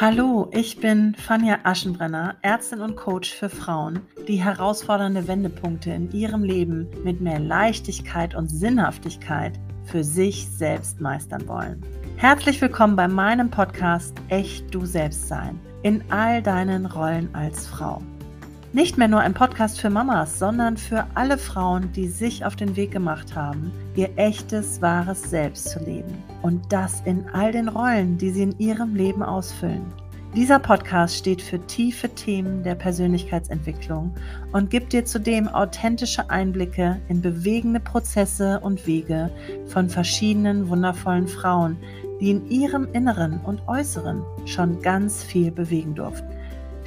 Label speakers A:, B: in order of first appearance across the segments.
A: Hallo, ich bin Fanja Aschenbrenner, Ärztin und Coach für Frauen, die herausfordernde Wendepunkte in ihrem Leben mit mehr Leichtigkeit und Sinnhaftigkeit für sich selbst meistern wollen. Herzlich willkommen bei meinem Podcast Echt du selbst sein in all deinen Rollen als Frau. Nicht mehr nur ein Podcast für Mamas, sondern für alle Frauen, die sich auf den Weg gemacht haben, ihr echtes, wahres Selbst zu leben. Und das in all den Rollen, die sie in ihrem Leben ausfüllen. Dieser Podcast steht für tiefe Themen der Persönlichkeitsentwicklung und gibt dir zudem authentische Einblicke in bewegende Prozesse und Wege von verschiedenen wundervollen Frauen, die in ihrem Inneren und Äußeren schon ganz viel bewegen durften.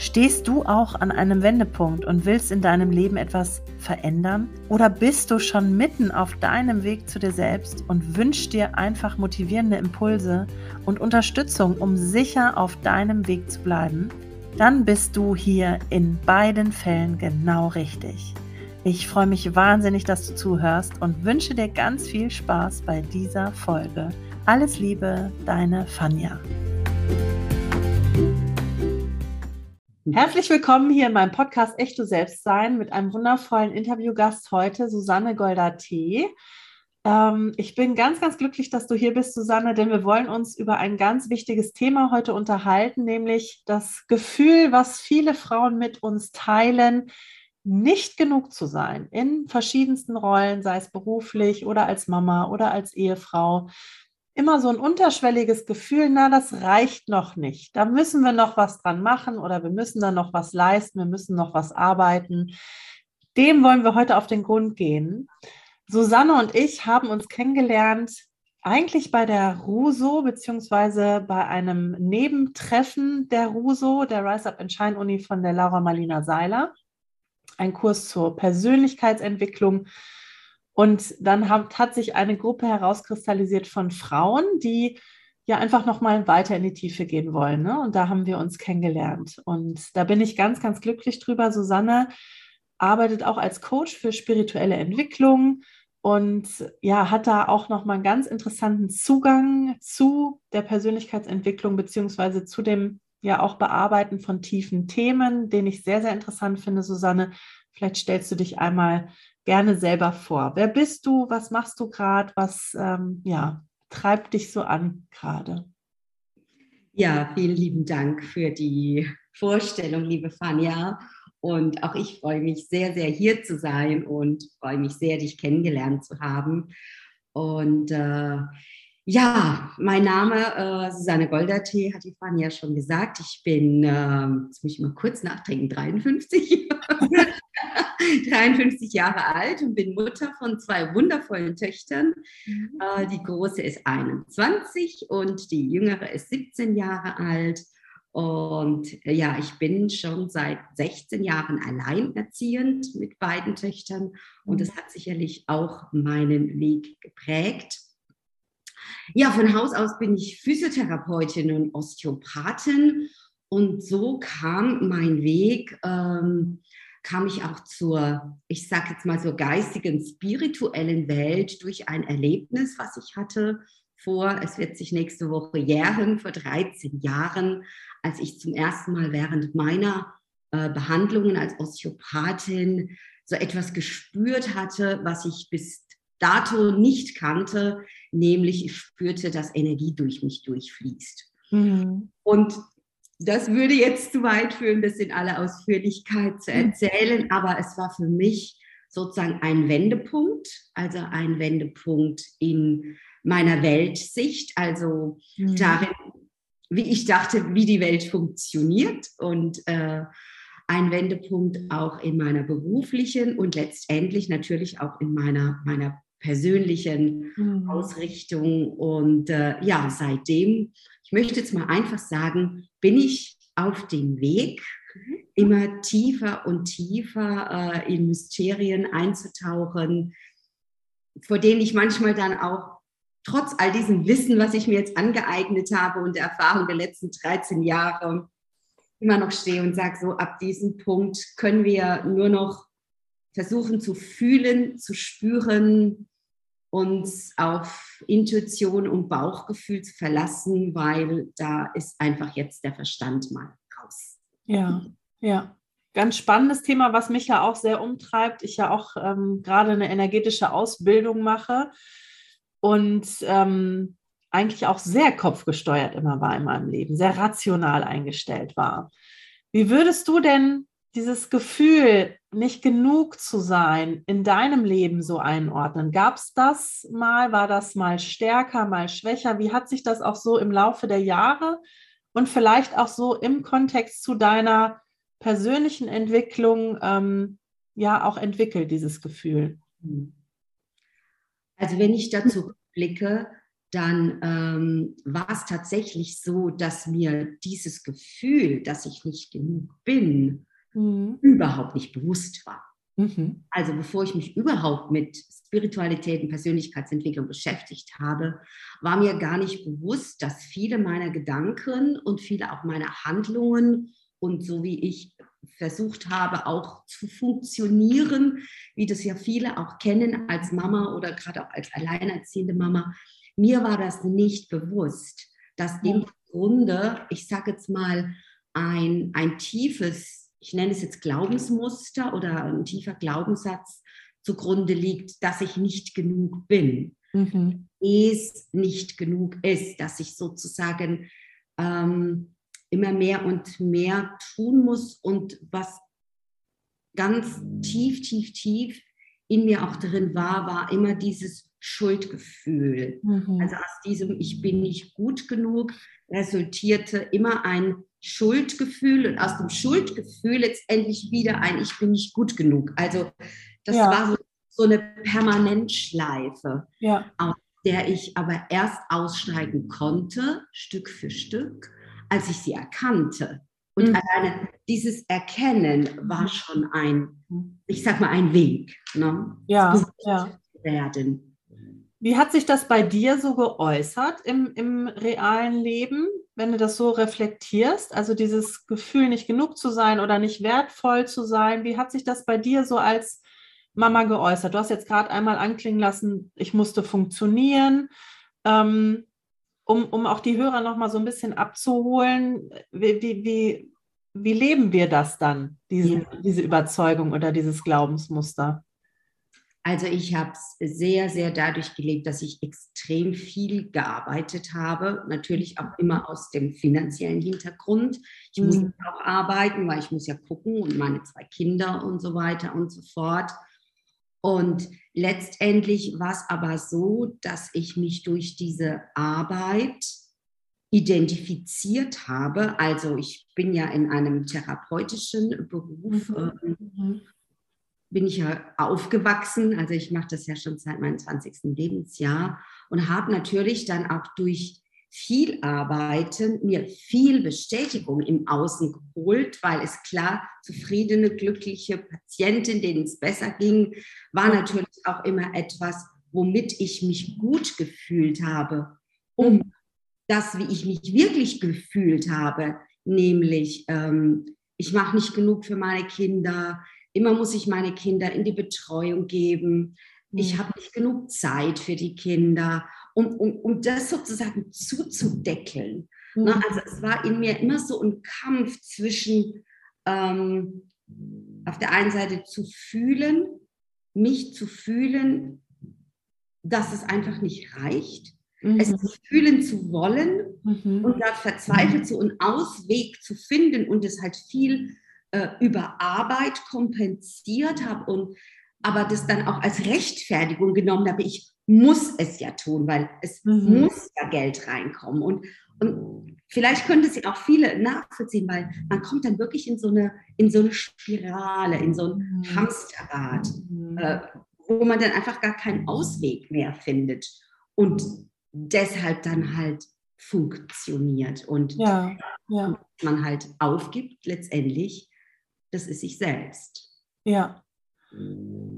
A: Stehst du auch an einem Wendepunkt und willst in deinem Leben etwas verändern? Oder bist du schon mitten auf deinem Weg zu dir selbst und wünschst dir einfach motivierende Impulse und Unterstützung, um sicher auf deinem Weg zu bleiben? Dann bist du hier in beiden Fällen genau richtig. Ich freue mich wahnsinnig, dass du zuhörst und wünsche dir ganz viel Spaß bei dieser Folge. Alles Liebe, deine Fanja. Herzlich willkommen hier in meinem Podcast Echt du selbst sein mit einem wundervollen Interviewgast heute, Susanne Golda-T. Ähm, ich bin ganz, ganz glücklich, dass du hier bist, Susanne, denn wir wollen uns über ein ganz wichtiges Thema heute unterhalten, nämlich das Gefühl, was viele Frauen mit uns teilen, nicht genug zu sein in verschiedensten Rollen, sei es beruflich oder als Mama oder als Ehefrau immer so ein unterschwelliges Gefühl, na, das reicht noch nicht. Da müssen wir noch was dran machen oder wir müssen da noch was leisten, wir müssen noch was arbeiten. Dem wollen wir heute auf den Grund gehen. Susanne und ich haben uns kennengelernt eigentlich bei der RUSO beziehungsweise bei einem Nebentreffen der RUSO, der Rise Up and Shine Uni von der Laura Marlina Seiler. Ein Kurs zur Persönlichkeitsentwicklung und dann hat, hat sich eine Gruppe herauskristallisiert von Frauen, die ja einfach nochmal weiter in die Tiefe gehen wollen. Ne? Und da haben wir uns kennengelernt. Und da bin ich ganz, ganz glücklich drüber. Susanne arbeitet auch als Coach für spirituelle Entwicklung und ja, hat da auch nochmal einen ganz interessanten Zugang zu der Persönlichkeitsentwicklung beziehungsweise zu dem ja auch Bearbeiten von tiefen Themen, den ich sehr, sehr interessant finde, Susanne. Vielleicht stellst du dich einmal gerne selber vor. Wer bist du? Was machst du gerade? Was ähm, ja, treibt dich so an gerade?
B: Ja, vielen lieben Dank für die Vorstellung, liebe Fania. Und auch ich freue mich sehr, sehr hier zu sein und freue mich sehr, dich kennengelernt zu haben. Und äh, ja, mein Name äh, Susanne Goldertee, hat die Fania schon gesagt. Ich bin, äh, jetzt muss ich mal kurz nachtrinken, 53. 53 Jahre alt und bin Mutter von zwei wundervollen Töchtern. Mhm. Äh, die große ist 21 und die jüngere ist 17 Jahre alt. Und äh, ja, ich bin schon seit 16 Jahren alleinerziehend mit beiden Töchtern und das hat sicherlich auch meinen Weg geprägt. Ja, von Haus aus bin ich Physiotherapeutin und Osteopathin und so kam mein Weg ähm, kam ich auch zur, ich sage jetzt mal so geistigen, spirituellen Welt durch ein Erlebnis, was ich hatte vor, es wird sich nächste Woche jähren, vor 13 Jahren, als ich zum ersten Mal während meiner äh, Behandlungen als Osteopathin so etwas gespürt hatte, was ich bis dato nicht kannte, nämlich ich spürte, dass Energie durch mich durchfließt. Mhm. Und das würde jetzt zu weit führen, das in aller Ausführlichkeit zu erzählen, aber es war für mich sozusagen ein Wendepunkt, also ein Wendepunkt in meiner Weltsicht, also mhm. darin, wie ich dachte, wie die Welt funktioniert und äh, ein Wendepunkt auch in meiner beruflichen und letztendlich natürlich auch in meiner, meiner persönlichen mhm. Ausrichtung. Und äh, ja, seitdem ich möchte jetzt mal einfach sagen, bin ich auf dem Weg, mhm. immer tiefer und tiefer äh, in Mysterien einzutauchen, vor denen ich manchmal dann auch trotz all diesem Wissen, was ich mir jetzt angeeignet habe und der Erfahrung der letzten 13 Jahre, immer noch stehe und sage, so ab diesem Punkt können wir nur noch versuchen zu fühlen, zu spüren, uns auf Intuition und Bauchgefühl zu verlassen, weil da ist einfach jetzt der Verstand mal raus.
A: Ja, ja. Ganz spannendes Thema, was mich ja auch sehr umtreibt. Ich ja auch ähm, gerade eine energetische Ausbildung mache und ähm, eigentlich auch sehr kopfgesteuert immer war in meinem Leben, sehr rational eingestellt war. Wie würdest du denn dieses Gefühl, nicht genug zu sein, in deinem Leben so einordnen? Gab es das mal? War das mal stärker, mal schwächer? Wie hat sich das auch so im Laufe der Jahre und vielleicht auch so im Kontext zu deiner persönlichen Entwicklung ähm, ja auch entwickelt, dieses Gefühl?
B: Also wenn ich dazu blicke, dann ähm, war es tatsächlich so, dass mir dieses Gefühl, dass ich nicht genug bin, mhm. überhaupt nicht bewusst war. Mhm. Also bevor ich mich überhaupt mit Spiritualität und Persönlichkeitsentwicklung beschäftigt habe, war mir gar nicht bewusst, dass viele meiner Gedanken und viele auch meiner Handlungen und so wie ich versucht habe, auch zu funktionieren, wie das ja viele auch kennen als Mama oder gerade auch als alleinerziehende Mama, mir war das nicht bewusst, dass im Grunde, ich sage jetzt mal, ein, ein tiefes ich nenne es jetzt Glaubensmuster oder ein tiefer Glaubenssatz zugrunde liegt, dass ich nicht genug bin. Mhm. Es nicht genug ist, dass ich sozusagen ähm, immer mehr und mehr tun muss und was ganz tief, tief, tief in mir auch drin war, war immer dieses Schuldgefühl. Mhm. Also aus diesem Ich bin nicht gut genug resultierte immer ein Schuldgefühl und aus dem Schuldgefühl letztendlich wieder ein Ich bin nicht gut genug. Also das ja. war so, so, eine Permanentschleife, ja. aus der ich aber erst aussteigen konnte, Stück für Stück, als ich sie erkannte. Und mhm. alleine dieses Erkennen war schon ein, ich sag mal, ein Weg. Ne?
A: Ja, ja. Werden. Wie hat sich das bei dir so geäußert im, im realen Leben, wenn du das so reflektierst? Also dieses Gefühl, nicht genug zu sein oder nicht wertvoll zu sein. Wie hat sich das bei dir so als Mama geäußert? Du hast jetzt gerade einmal anklingen lassen, ich musste funktionieren. Ähm, um, um auch die Hörer noch mal so ein bisschen abzuholen, wie, wie, wie, wie leben wir das dann, diese, ja. diese Überzeugung oder dieses Glaubensmuster?
B: Also ich habe es sehr, sehr dadurch gelebt, dass ich extrem viel gearbeitet habe. Natürlich auch immer aus dem finanziellen Hintergrund. Ich mhm. muss auch arbeiten, weil ich muss ja gucken und meine zwei Kinder und so weiter und so fort. Und letztendlich war es aber so, dass ich mich durch diese Arbeit identifiziert habe. Also ich bin ja in einem therapeutischen Beruf. Mhm. Bin ich ja aufgewachsen. Also ich mache das ja schon seit meinem 20. Lebensjahr und habe natürlich dann auch durch viel Arbeiten mir viel Bestätigung im Außen geholt, weil es klar, zufriedene, glückliche Patienten, denen es besser ging, war natürlich auch immer etwas, womit ich mich gut gefühlt habe, um das, wie ich mich wirklich gefühlt habe, nämlich ähm, ich mache nicht genug für meine Kinder, Immer muss ich meine Kinder in die Betreuung geben. Ich mhm. habe nicht genug Zeit für die Kinder, um, um, um das sozusagen zuzudeckeln. Mhm. Ne? Also es war in mir immer so ein Kampf zwischen ähm, auf der einen Seite zu fühlen, mich zu fühlen, dass es einfach nicht reicht, mhm. es zu fühlen zu wollen mhm. und da verzweifelt so einen Ausweg zu finden und es halt viel äh, über Arbeit kompensiert habe und aber das dann auch als Rechtfertigung genommen habe, ich muss es ja tun, weil es mhm. muss ja Geld reinkommen. Und, und vielleicht könnte es auch viele nachvollziehen, weil man kommt dann wirklich in so eine, in so eine Spirale, in so ein mhm. Hamsterrad, mhm. äh, wo man dann einfach gar keinen Ausweg mehr findet und deshalb dann halt funktioniert und ja, ja. man halt aufgibt letztendlich das ist sich selbst.
A: Ja.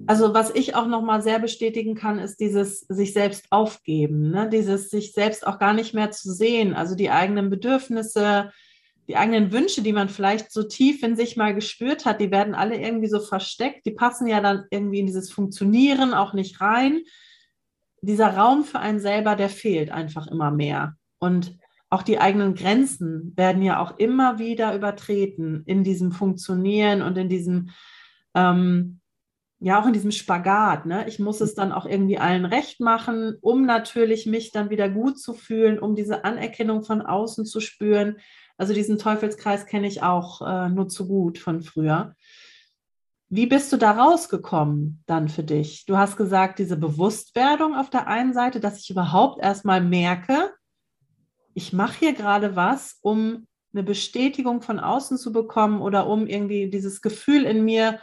A: Also was ich auch noch mal sehr bestätigen kann, ist dieses sich selbst aufgeben, ne? dieses sich selbst auch gar nicht mehr zu sehen, also die eigenen Bedürfnisse, die eigenen Wünsche, die man vielleicht so tief in sich mal gespürt hat, die werden alle irgendwie so versteckt, die passen ja dann irgendwie in dieses Funktionieren auch nicht rein. dieser Raum für einen selber, der fehlt einfach immer mehr. Und auch die eigenen Grenzen werden ja auch immer wieder übertreten in diesem Funktionieren und in diesem, ähm, ja, auch in diesem Spagat. Ne? Ich muss es dann auch irgendwie allen recht machen, um natürlich mich dann wieder gut zu fühlen, um diese Anerkennung von außen zu spüren. Also diesen Teufelskreis kenne ich auch äh, nur zu gut von früher. Wie bist du da rausgekommen dann für dich? Du hast gesagt, diese Bewusstwerdung auf der einen Seite, dass ich überhaupt erstmal merke, ich mache hier gerade was, um eine Bestätigung von außen zu bekommen oder um irgendwie dieses Gefühl in mir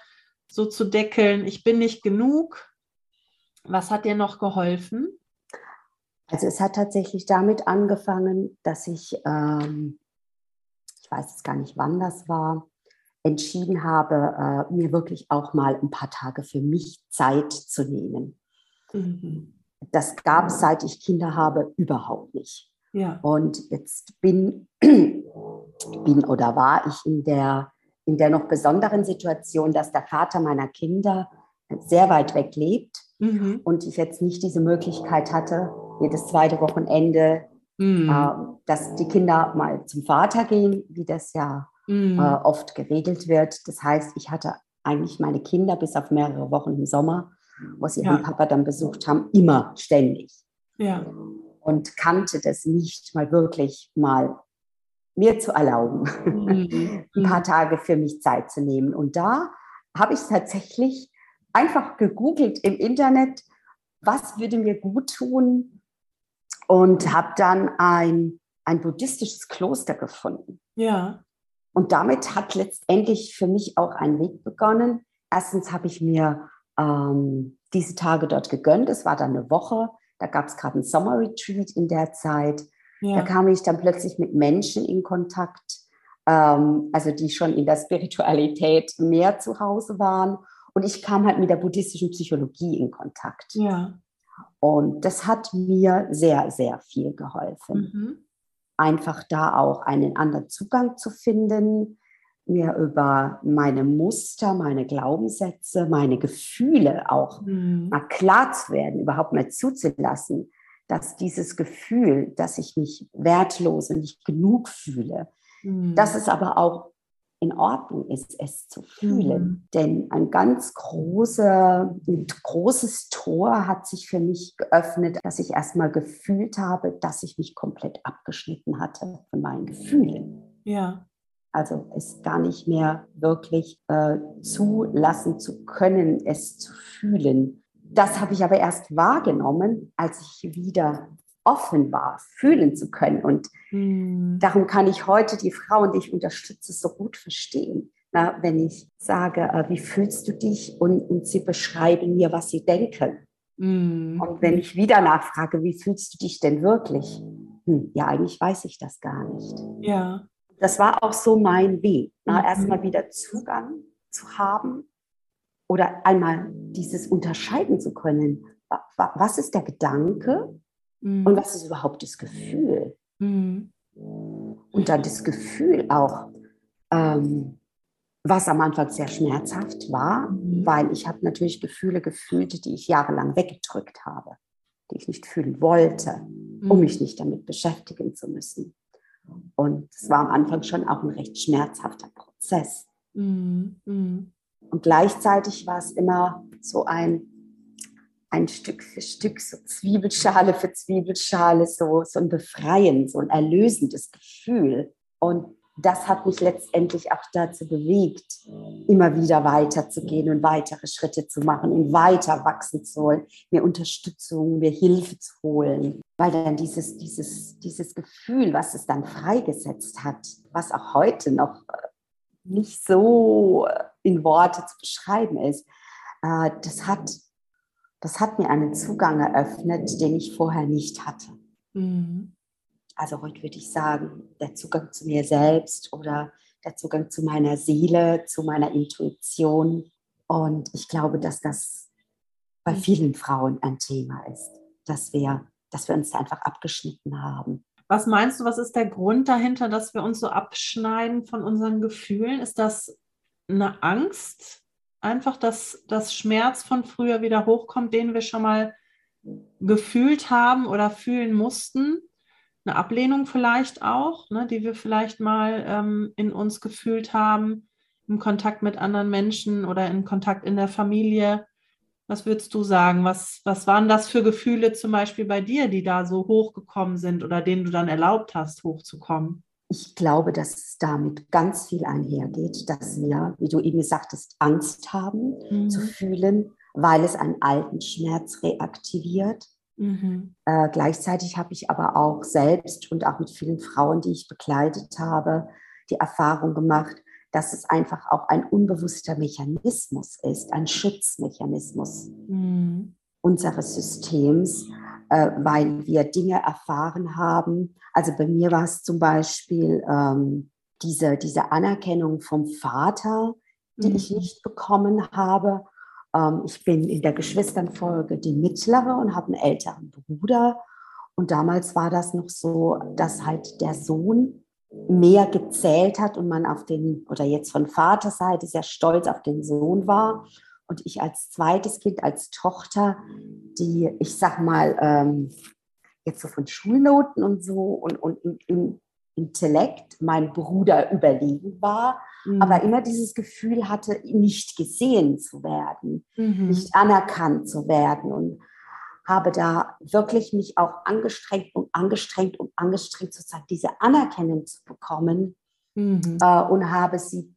A: so zu deckeln, ich bin nicht genug. Was hat dir noch geholfen?
B: Also es hat tatsächlich damit angefangen, dass ich, ähm, ich weiß jetzt gar nicht, wann das war, entschieden habe, äh, mir wirklich auch mal ein paar Tage für mich Zeit zu nehmen. Mhm. Das gab es, seit ich Kinder habe, überhaupt nicht. Ja. Und jetzt bin, bin oder war ich in der, in der noch besonderen Situation, dass der Vater meiner Kinder sehr weit weg lebt mhm. und ich jetzt nicht diese Möglichkeit hatte, jedes zweite Wochenende, mhm. äh, dass die Kinder mal zum Vater gehen, wie das ja mhm. äh, oft geregelt wird. Das heißt, ich hatte eigentlich meine Kinder bis auf mehrere Wochen im Sommer, wo sie ja. ihren Papa dann besucht haben, immer ständig. Ja. Und kannte das nicht mal wirklich mal mir zu erlauben, mhm. ein paar Tage für mich Zeit zu nehmen. Und da habe ich tatsächlich einfach gegoogelt im Internet, was würde mir gut tun und habe dann ein, ein buddhistisches Kloster gefunden. Ja. Und damit hat letztendlich für mich auch ein Weg begonnen. Erstens habe ich mir ähm, diese Tage dort gegönnt. Es war dann eine Woche. Da gab es gerade ein Sommer-Retreat in der Zeit. Ja. Da kam ich dann plötzlich mit Menschen in Kontakt, ähm, also die schon in der Spiritualität mehr zu Hause waren. Und ich kam halt mit der buddhistischen Psychologie in Kontakt. Ja. Und das hat mir sehr, sehr viel geholfen. Mhm einfach da auch einen anderen Zugang zu finden, mir über meine Muster, meine Glaubenssätze, meine Gefühle auch mhm. mal klar zu werden, überhaupt mal zuzulassen, dass dieses Gefühl, dass ich mich wertlos und nicht genug fühle, mhm. dass es aber auch in Ordnung ist, es zu fühlen. Mhm. Denn ein ganz großer, ein großes Tor hat sich für mich geöffnet, dass ich erstmal gefühlt habe, dass ich mich komplett abgeschnitten hatte von meinen Gefühlen. Ja. Also es gar nicht mehr wirklich äh, zulassen zu können, es zu fühlen. Das habe ich aber erst wahrgenommen, als ich wieder offen war, fühlen zu können. Und mhm. darum kann ich heute die Frauen, die ich unterstütze, so gut verstehen. Na, wenn ich sage, äh, wie fühlst du dich? Und, und, sie beschreiben mir, was sie denken. Mhm. Und wenn ich wieder nachfrage, wie fühlst du dich denn wirklich? Hm, ja, eigentlich weiß ich das gar nicht. Ja. Das war auch so mein Weg. Na, mhm. Erstmal wieder Zugang zu haben oder einmal dieses unterscheiden zu können. Was ist der Gedanke Mhm. Und was ist überhaupt das Gefühl? Mhm. Und dann das Gefühl auch, ähm, was am Anfang sehr schmerzhaft war, mhm. weil ich habe natürlich Gefühle gefühlt, die ich jahrelang weggedrückt habe, die ich nicht fühlen wollte, um mhm. mich nicht damit beschäftigen zu müssen. Und es war am Anfang schon auch ein recht schmerzhafter Prozess. Mhm. mhm. Und gleichzeitig war es immer so ein ein Stück für Stück, so Zwiebelschale für Zwiebelschale, so, so ein Befreien, so ein erlösendes Gefühl. Und das hat mich letztendlich auch dazu bewegt, immer wieder weiterzugehen und weitere Schritte zu machen und weiter wachsen zu wollen, mir Unterstützung, mir Hilfe zu holen. Weil dann dieses, dieses, dieses Gefühl, was es dann freigesetzt hat, was auch heute noch äh, nicht so in Worte zu beschreiben ist, äh, das hat das hat mir einen Zugang eröffnet, den ich vorher nicht hatte. Mhm. Also heute würde ich sagen, der Zugang zu mir selbst oder der Zugang zu meiner Seele, zu meiner Intuition. Und ich glaube, dass das bei mhm. vielen Frauen ein Thema ist, dass wir, dass wir uns da einfach abgeschnitten haben.
A: Was meinst du, was ist der Grund dahinter, dass wir uns so abschneiden von unseren Gefühlen? Ist das eine Angst, einfach, dass das Schmerz von früher wieder hochkommt, den wir schon mal gefühlt haben oder fühlen mussten. Eine Ablehnung vielleicht auch, ne, die wir vielleicht mal ähm, in uns gefühlt haben, im Kontakt mit anderen Menschen oder in Kontakt in der Familie. Was würdest du sagen? Was, was waren das für Gefühle zum Beispiel bei dir, die da so hochgekommen sind oder denen du dann erlaubt hast, hochzukommen?
B: Ich glaube, dass es damit ganz viel einhergeht, dass wir, wie du eben gesagt hast, Angst haben mhm. zu fühlen, weil es einen alten Schmerz reaktiviert. Mhm. Äh, gleichzeitig habe ich aber auch selbst und auch mit vielen Frauen, die ich begleitet habe, die Erfahrung gemacht, dass es einfach auch ein unbewusster Mechanismus ist, ein Schutzmechanismus mhm. unseres Systems, äh, weil wir Dinge erfahren haben. Also bei mir war es zum Beispiel ähm, diese, diese Anerkennung vom Vater, die mhm. ich nicht bekommen habe. Ähm, ich bin in der Geschwisternfolge die mittlere und habe einen älteren Bruder. Und damals war das noch so, dass halt der Sohn mehr gezählt hat und man auf den, oder jetzt von Vaterseite sehr stolz auf den Sohn war. Und ich als zweites Kind, als Tochter, die, ich sag mal, ähm, jetzt so von Schulnoten und so und, und im Intellekt mein Bruder überlegen war, mhm. aber immer dieses Gefühl hatte, nicht gesehen zu werden, mhm. nicht anerkannt zu werden. Und habe da wirklich mich auch angestrengt und angestrengt und angestrengt, sozusagen diese Anerkennung zu bekommen mhm. äh, und habe sie,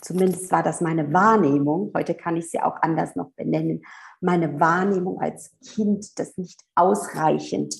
B: zumindest war das meine Wahrnehmung, heute kann ich sie auch anders noch benennen, meine Wahrnehmung als Kind, das nicht ausreichend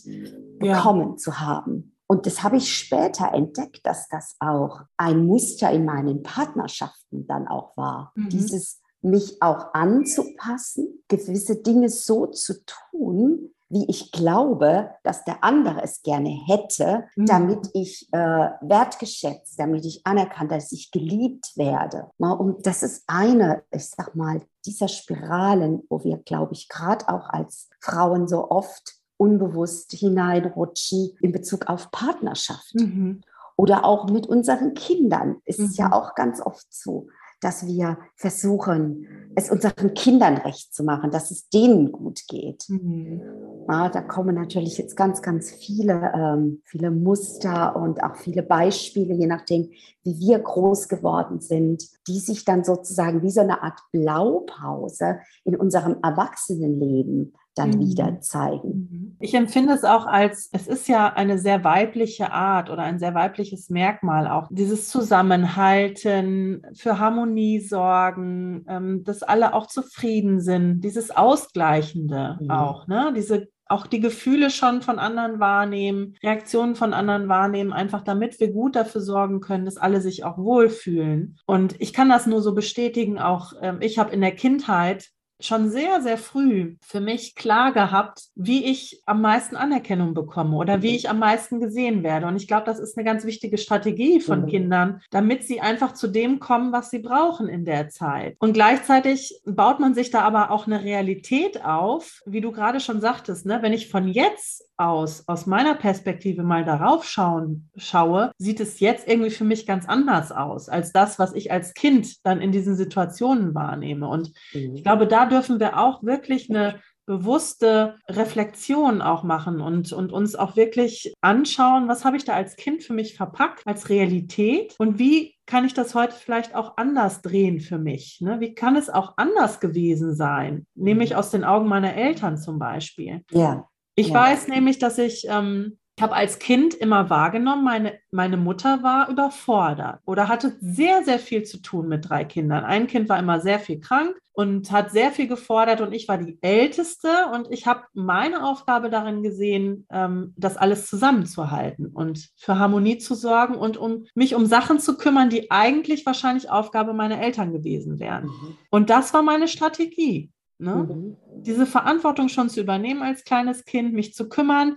B: bekommen ja. zu haben. Und das habe ich später entdeckt, dass das auch ein Muster in meinen Partnerschaften dann auch war. Mhm. Dieses mich auch anzupassen, gewisse Dinge so zu tun, wie ich glaube, dass der andere es gerne hätte, mhm. damit ich äh, wertgeschätzt, damit ich anerkannt, dass ich geliebt werde. Und das ist eine, ich sag mal, dieser Spiralen, wo wir, glaube ich, gerade auch als Frauen so oft unbewusst hineinrutschen in Bezug auf Partnerschaft. Mhm. Oder auch mit unseren Kindern ist es ja mhm. auch ganz oft so, dass wir versuchen, es unseren Kindern recht zu machen, dass es denen gut geht. Mhm. Ja, da kommen natürlich jetzt ganz, ganz viele, ähm, viele Muster und auch viele Beispiele, je nachdem, wie wir groß geworden sind, die sich dann sozusagen wie so eine Art Blaupause in unserem Erwachsenenleben dann mhm. wieder zeigen.
A: Mhm. Ich empfinde es auch als, es ist ja eine sehr weibliche Art oder ein sehr weibliches Merkmal auch, dieses Zusammenhalten, für Harmonie sorgen, ähm, dass alle auch zufrieden sind, dieses Ausgleichende mhm. auch, ne? diese auch die Gefühle schon von anderen wahrnehmen, Reaktionen von anderen wahrnehmen, einfach damit wir gut dafür sorgen können, dass alle sich auch wohlfühlen. Und ich kann das nur so bestätigen, auch ähm, ich habe in der Kindheit schon sehr, sehr früh für mich klar gehabt, wie ich am meisten Anerkennung bekomme oder wie mhm. ich am meisten gesehen werde. Und ich glaube, das ist eine ganz wichtige Strategie von mhm. Kindern, damit sie einfach zu dem kommen, was sie brauchen in der Zeit. Und gleichzeitig baut man sich da aber auch eine Realität auf, wie du gerade schon sagtest, ne? wenn ich von jetzt aus, aus meiner Perspektive mal darauf schauen, schaue, sieht es jetzt irgendwie für mich ganz anders aus als das, was ich als Kind dann in diesen Situationen wahrnehme. Und mhm. ich glaube, da dürfen wir auch wirklich eine bewusste Reflexion auch machen und, und uns auch wirklich anschauen, was habe ich da als Kind für mich verpackt, als Realität und wie kann ich das heute vielleicht auch anders drehen für mich? Ne? Wie kann es auch anders gewesen sein? Nämlich mhm. aus den Augen meiner Eltern zum Beispiel.
B: Ja.
A: Ich ja. weiß nämlich, dass ich, ähm, ich habe als Kind immer wahrgenommen, meine, meine Mutter war überfordert oder hatte sehr, sehr viel zu tun mit drei Kindern. Ein Kind war immer sehr viel krank und hat sehr viel gefordert und ich war die Älteste und ich habe meine Aufgabe darin gesehen, ähm, das alles zusammenzuhalten und für Harmonie zu sorgen und um mich um Sachen zu kümmern, die eigentlich wahrscheinlich Aufgabe meiner Eltern gewesen wären. Mhm. Und das war meine Strategie. Ne? Mhm. Diese Verantwortung schon zu übernehmen als kleines Kind, mich zu kümmern.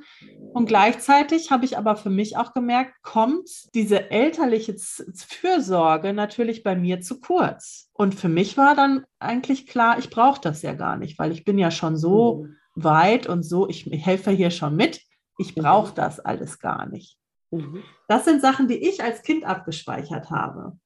A: Und gleichzeitig habe ich aber für mich auch gemerkt, kommt diese elterliche Fürsorge natürlich bei mir zu kurz. Und für mich war dann eigentlich klar, ich brauche das ja gar nicht, weil ich bin ja schon so mhm. weit und so, ich helfe hier schon mit. Ich brauche mhm. das alles gar nicht. Mhm. Das sind Sachen, die ich als Kind abgespeichert habe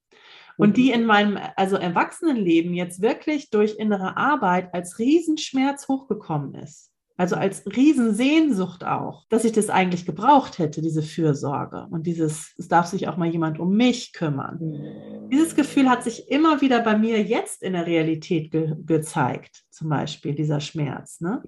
A: und die mhm. in meinem also Erwachsenenleben jetzt wirklich durch innere Arbeit als Riesenschmerz hochgekommen ist. Also als Riesensehnsucht auch, dass ich das eigentlich gebraucht hätte, diese Fürsorge und dieses, es darf sich auch mal jemand um mich kümmern. Mhm. Dieses Gefühl hat sich immer wieder bei mir jetzt in der Realität ge gezeigt, zum Beispiel dieser Schmerz. Ne?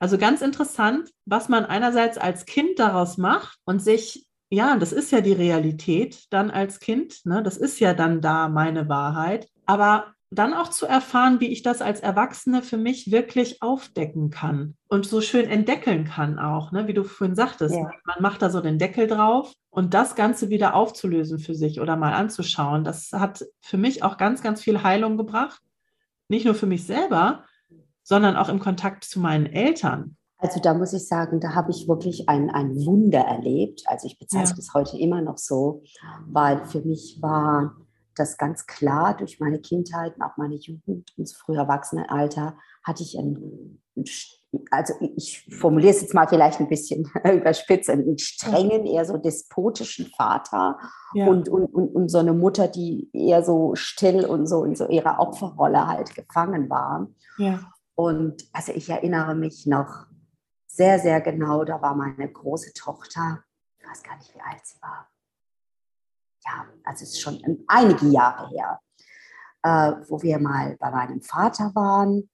A: Also ganz interessant, was man einerseits als Kind daraus macht und sich, ja, das ist ja die Realität dann als Kind, ne? das ist ja dann da meine Wahrheit, aber dann auch zu erfahren, wie ich das als Erwachsene für mich wirklich aufdecken kann und so schön entdeckeln kann auch, ne? wie du vorhin sagtest. Ja. Man macht da so den Deckel drauf und das Ganze wieder aufzulösen für sich oder mal anzuschauen, das hat für mich auch ganz, ganz viel Heilung gebracht. Nicht nur für mich selber, sondern auch im Kontakt zu meinen Eltern.
B: Also da muss ich sagen, da habe ich wirklich ein, ein Wunder erlebt. Also ich bezeichne es ja. heute immer noch so, weil für mich war das ganz klar durch meine Kindheit und auch meine Jugend und frühe Erwachsenenalter hatte ich ein, also ich formuliere es jetzt mal vielleicht ein bisschen überspitzt, einen strengen, eher so despotischen Vater ja. und, und, und, und so eine Mutter, die eher so still und so in so ihrer Opferrolle halt gefangen war. Ja. Und also ich erinnere mich noch sehr, sehr genau, da war meine große Tochter, ich weiß gar nicht, wie alt sie war, ja, also es ist schon einige Jahre her, äh, wo wir mal bei meinem Vater waren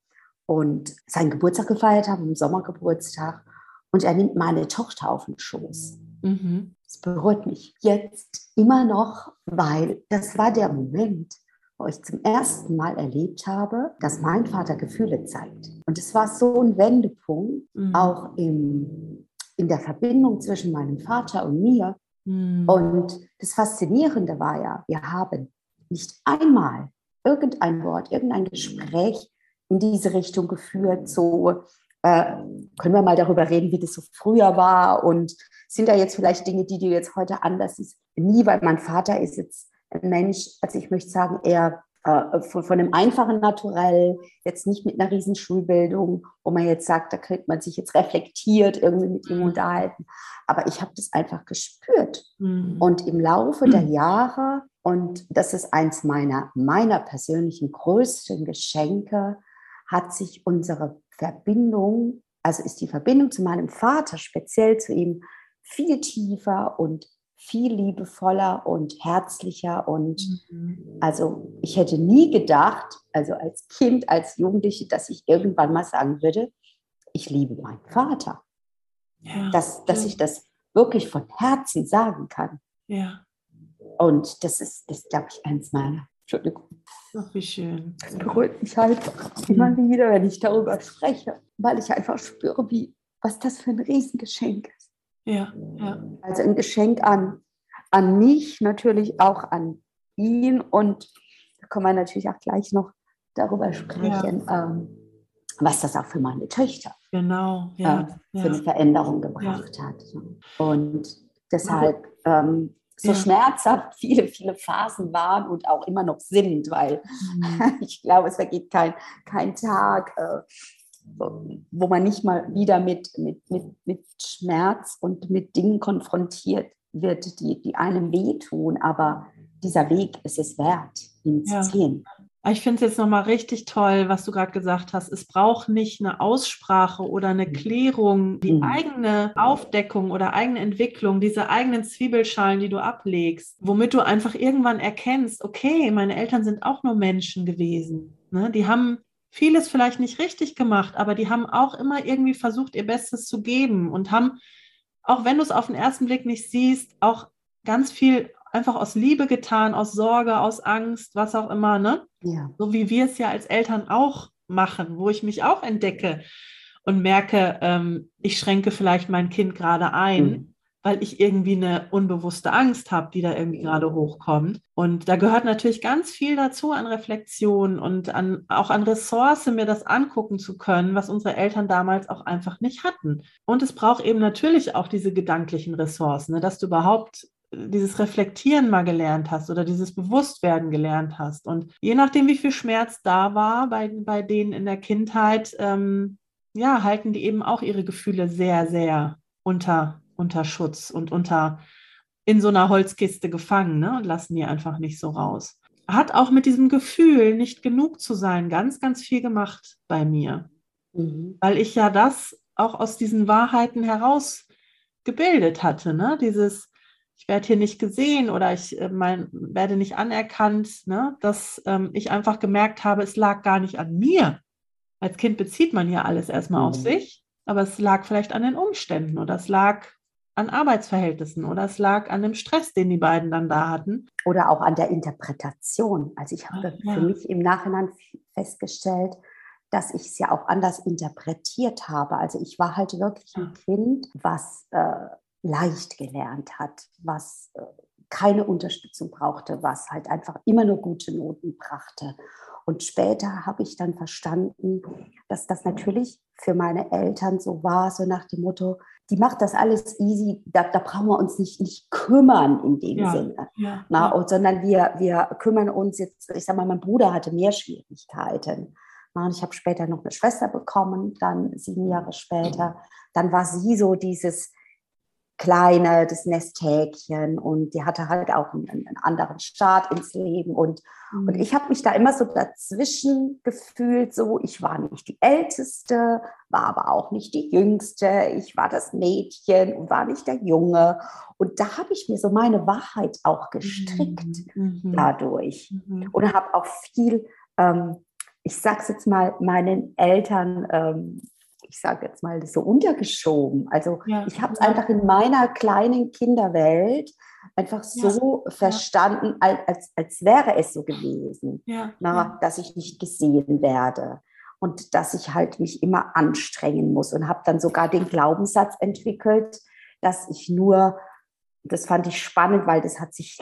B: und seinen Geburtstag gefeiert haben, im Sommergeburtstag. Und er nimmt meine Tochter auf den Schoß. Mhm. Das berührt mich jetzt immer noch, weil das war der Moment, wo ich zum ersten Mal erlebt habe, dass mein Vater Gefühle zeigt. Und es war so ein Wendepunkt, mhm. auch im, in der Verbindung zwischen meinem Vater und mir, Mhm. Und das Faszinierende war ja, wir haben nicht einmal irgendein Wort, irgendein Gespräch in diese Richtung geführt, so äh, können wir mal darüber reden, wie das so früher war und sind da jetzt vielleicht Dinge, die dir jetzt heute anders ist? Nie, weil mein Vater ist jetzt Mensch, also ich möchte sagen, eher äh, von, von einem einfachen Naturell, jetzt nicht mit einer riesen Schulbildung, wo man jetzt sagt, da kriegt man sich jetzt reflektiert irgendwie mit ihm mhm. unterhalten. Aber ich habe das einfach gespürt. Mhm. Und im Laufe der Jahre, und das ist eins meiner, meiner persönlichen größten Geschenke, hat sich unsere Verbindung, also ist die Verbindung zu meinem Vater, speziell zu ihm, viel tiefer und viel liebevoller und herzlicher und mhm. also ich hätte nie gedacht, also als Kind, als Jugendliche, dass ich irgendwann mal sagen würde, ich liebe meinen Vater. Ja. Dass, dass ich das wirklich von Herzen sagen kann. Ja. Und das ist, das glaube ich, eins meiner. Entschuldigung.
A: Ach, wie schön.
B: Das berührt mich halt immer wieder, wenn ich darüber spreche, weil ich einfach spüre, wie, was das für ein Riesengeschenk ist. Ja, ja. Also ein Geschenk an, an mich, natürlich auch an ihn und da können wir natürlich auch gleich noch darüber sprechen, ja. ähm, was das auch für meine Töchter
A: genau,
B: ja, äh, für eine Veränderung gebracht hat. Und deshalb ähm, so schmerzhaft viele, viele Phasen waren und auch immer noch sind, weil mhm. ich glaube, es vergeht kein, kein Tag, äh, wo man nicht mal wieder mit, mit, mit, mit Schmerz und mit Dingen konfrontiert wird, die, die einem wehtun. Aber dieser Weg ist es wert, ihn zu ja. gehen.
A: Ich finde es jetzt nochmal richtig toll, was du gerade gesagt hast. Es braucht nicht eine Aussprache oder eine mhm. Klärung, die mhm. eigene Aufdeckung oder eigene Entwicklung, diese eigenen Zwiebelschalen, die du ablegst, womit du einfach irgendwann erkennst, okay, meine Eltern sind auch nur Menschen gewesen. Ne? Die haben vieles vielleicht nicht richtig gemacht, aber die haben auch immer irgendwie versucht, ihr Bestes zu geben und haben, auch wenn du es auf den ersten Blick nicht siehst, auch ganz viel einfach aus Liebe getan, aus Sorge, aus Angst, was auch immer, ne? Ja. So wie wir es ja als Eltern auch machen, wo ich mich auch entdecke und merke, ähm, ich schränke vielleicht mein Kind gerade ein. Mhm weil ich irgendwie eine unbewusste Angst habe, die da irgendwie gerade hochkommt. Und da gehört natürlich ganz viel dazu an Reflexion und an, auch an Ressource, mir das angucken zu können, was unsere Eltern damals auch einfach nicht hatten. Und es braucht eben natürlich auch diese gedanklichen Ressourcen, ne, dass du überhaupt dieses Reflektieren mal gelernt hast oder dieses Bewusstwerden gelernt hast. Und je nachdem, wie viel Schmerz da war bei, bei denen in der Kindheit, ähm, ja, halten die eben auch ihre Gefühle sehr, sehr unter unter Schutz und unter in so einer Holzkiste gefangen ne, und lassen die einfach nicht so raus. Hat auch mit diesem Gefühl, nicht genug zu sein, ganz, ganz viel gemacht bei mir. Mhm. Weil ich ja das auch aus diesen Wahrheiten heraus gebildet hatte. Ne? Dieses, ich werde hier nicht gesehen oder ich äh, mein, werde nicht anerkannt, ne? dass ähm, ich einfach gemerkt habe, es lag gar nicht an mir. Als Kind bezieht man ja alles erstmal mhm. auf sich, aber es lag vielleicht an den Umständen oder es lag an Arbeitsverhältnissen oder es lag an dem Stress, den die beiden dann da hatten.
B: Oder auch an der Interpretation. Also ich habe ja. für mich im Nachhinein festgestellt, dass ich es ja auch anders interpretiert habe. Also ich war halt wirklich ein Kind, was äh, leicht gelernt hat, was äh, keine Unterstützung brauchte, was halt einfach immer nur gute Noten brachte. Und später habe ich dann verstanden, dass das natürlich für meine Eltern so war, so nach dem Motto, die macht das alles easy, da, da brauchen wir uns nicht, nicht kümmern in dem ja, Sinne, ja, Na, und, sondern wir, wir kümmern uns jetzt, ich sage mal, mein Bruder hatte mehr Schwierigkeiten. Na, und ich habe später noch eine Schwester bekommen, dann sieben Jahre später. Dann war sie so dieses, Kleine, das Nesthäkchen und die hatte halt auch einen, einen anderen Start ins Leben und, mhm. und ich habe mich da immer so dazwischen gefühlt, so ich war nicht die Älteste, war aber auch nicht die Jüngste, ich war das Mädchen und war nicht der Junge und da habe ich mir so meine Wahrheit auch gestrickt mhm. mhm. dadurch mhm. und habe auch viel, ähm, ich sag's jetzt mal, meinen Eltern ähm, ich sage jetzt mal, so untergeschoben. Also ja. ich habe es einfach in meiner kleinen Kinderwelt einfach so ja. verstanden, als, als, als wäre es so gewesen, na, dass ich nicht gesehen werde und dass ich halt mich immer anstrengen muss und habe dann sogar den Glaubenssatz entwickelt, dass ich nur, das fand ich spannend, weil das hat sich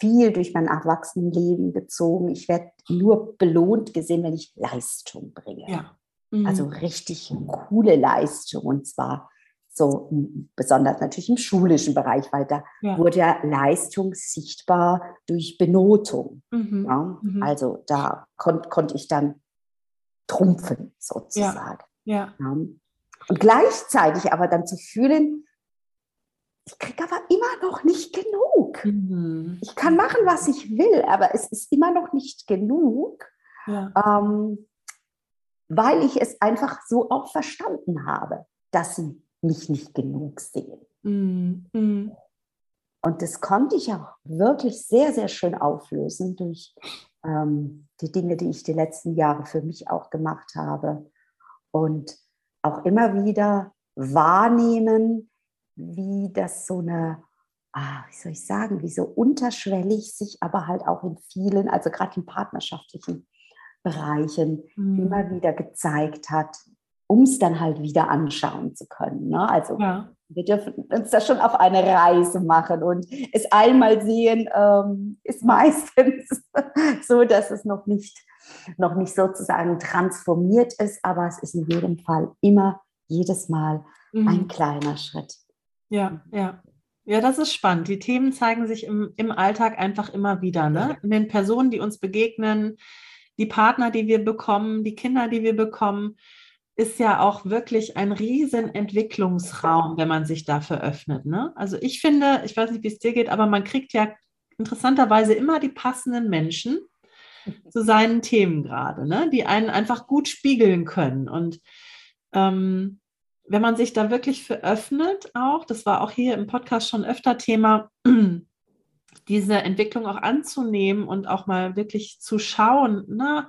B: viel durch mein Erwachsenenleben gezogen. Ich werde nur belohnt gesehen, wenn ich Leistung bringe. Ja. Also mhm. richtig coole Leistung und zwar so besonders natürlich im schulischen Bereich, weil da ja. wurde ja Leistung sichtbar durch Benotung. Mhm. Ja? Mhm. Also da kon konnte ich dann trumpfen sozusagen. Ja. ja. Und gleichzeitig aber dann zu fühlen, ich kriege aber immer noch nicht genug. Mhm. Ich kann machen, was ich will, aber es ist immer noch nicht genug. Ähm, weil ich es einfach so auch verstanden habe, dass sie mich nicht genug sehen. Mm, Und das konnte ich auch wirklich sehr, sehr schön auflösen durch ähm, die Dinge, die ich die letzten Jahre für mich auch gemacht habe. Und auch immer wieder wahrnehmen, wie das so eine, ah, wie soll ich sagen, wie so unterschwellig sich aber halt auch in vielen, also gerade in partnerschaftlichen Bereichen mhm. immer wieder gezeigt hat, um es dann halt wieder anschauen zu können. Ne? Also ja. wir dürfen uns da schon auf eine Reise machen und es einmal sehen ähm, ist meistens so, dass es noch nicht, noch nicht sozusagen transformiert ist, aber es ist in jedem Fall immer jedes Mal mhm. ein kleiner Schritt.
A: Ja, ja. Ja, das ist spannend. Die Themen zeigen sich im, im Alltag einfach immer wieder. Ne? In den Personen, die uns begegnen, die Partner, die wir bekommen, die Kinder, die wir bekommen, ist ja auch wirklich ein riesen Entwicklungsraum, wenn man sich dafür öffnet. Ne? Also ich finde, ich weiß nicht, wie es dir geht, aber man kriegt ja interessanterweise immer die passenden Menschen zu seinen Themen gerade, ne? die einen einfach gut spiegeln können. Und ähm, wenn man sich da wirklich für öffnet, auch, das war auch hier im Podcast schon öfter Thema, diese Entwicklung auch anzunehmen und auch mal wirklich zu schauen, na,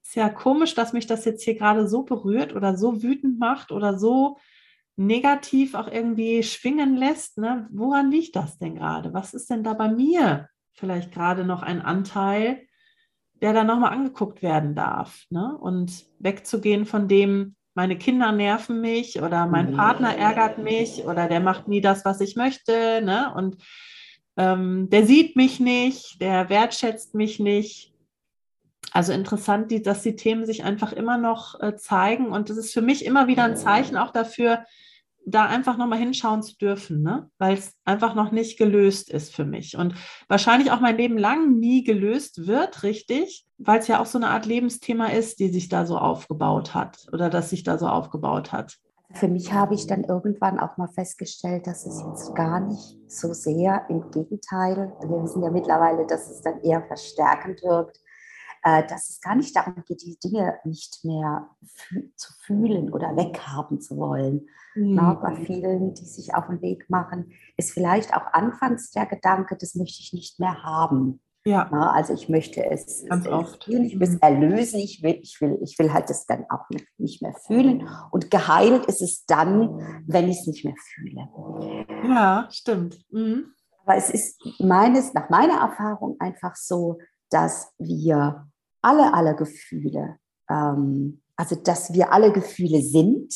A: ist ja komisch, dass mich das jetzt hier gerade so berührt oder so wütend macht oder so negativ auch irgendwie schwingen lässt. Ne? Woran liegt das denn gerade? Was ist denn da bei mir vielleicht gerade noch ein Anteil, der da nochmal angeguckt werden darf? Ne? Und wegzugehen von dem, meine Kinder nerven mich oder mein Partner ärgert mich oder der macht nie das, was ich möchte. Ne? Und ähm, der sieht mich nicht, der wertschätzt mich nicht. Also interessant, die, dass die Themen sich einfach immer noch äh, zeigen. Und das ist für mich immer wieder ein Zeichen auch dafür, da einfach nochmal hinschauen zu dürfen, ne? weil es einfach noch nicht gelöst ist für mich. Und wahrscheinlich auch mein Leben lang nie gelöst wird, richtig, weil es ja auch so eine Art Lebensthema ist, die sich da so aufgebaut hat oder das sich da so aufgebaut hat.
B: Für mich habe ich dann irgendwann auch mal festgestellt, dass es jetzt gar nicht so sehr, im Gegenteil, wir wissen ja mittlerweile, dass es dann eher verstärkend wirkt, äh, dass es gar nicht darum geht, die Dinge nicht mehr zu fühlen oder weghaben zu wollen. Mhm. Na, bei vielen, die sich auf den Weg machen, ist vielleicht auch anfangs der Gedanke, das möchte ich nicht mehr haben. Ja. Na, also ich möchte es,
A: Ganz oft.
B: Fühlen, ich will es erlösen, ich will, ich, will, ich will halt das dann auch nicht, mehr fühlen. Und geheilt ist es dann, wenn ich es nicht mehr fühle.
A: Ja, stimmt. Mhm.
B: Aber es ist meines, nach meiner Erfahrung einfach so, dass wir alle, alle Gefühle, ähm, also dass wir alle Gefühle sind,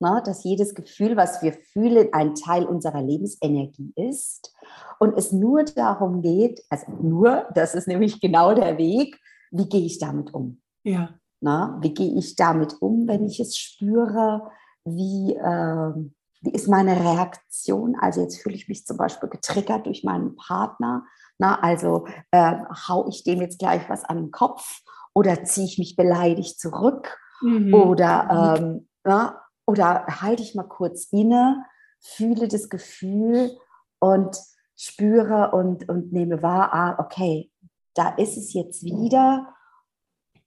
B: ne, dass jedes Gefühl, was wir fühlen, ein Teil unserer Lebensenergie ist und es nur darum geht, also nur, das ist nämlich genau der Weg, wie gehe ich damit um?
A: Ja.
B: Na, wie gehe ich damit um, wenn ich es spüre? Wie, äh, wie ist meine Reaktion? Also jetzt fühle ich mich zum Beispiel getriggert durch meinen Partner. Na, also äh, hau ich dem jetzt gleich was an den Kopf oder ziehe ich mich beleidigt zurück? Mhm. Oder, ähm, na, oder halte ich mal kurz inne, fühle das Gefühl und spüre und, und nehme wahr, ah, okay, da ist es jetzt wieder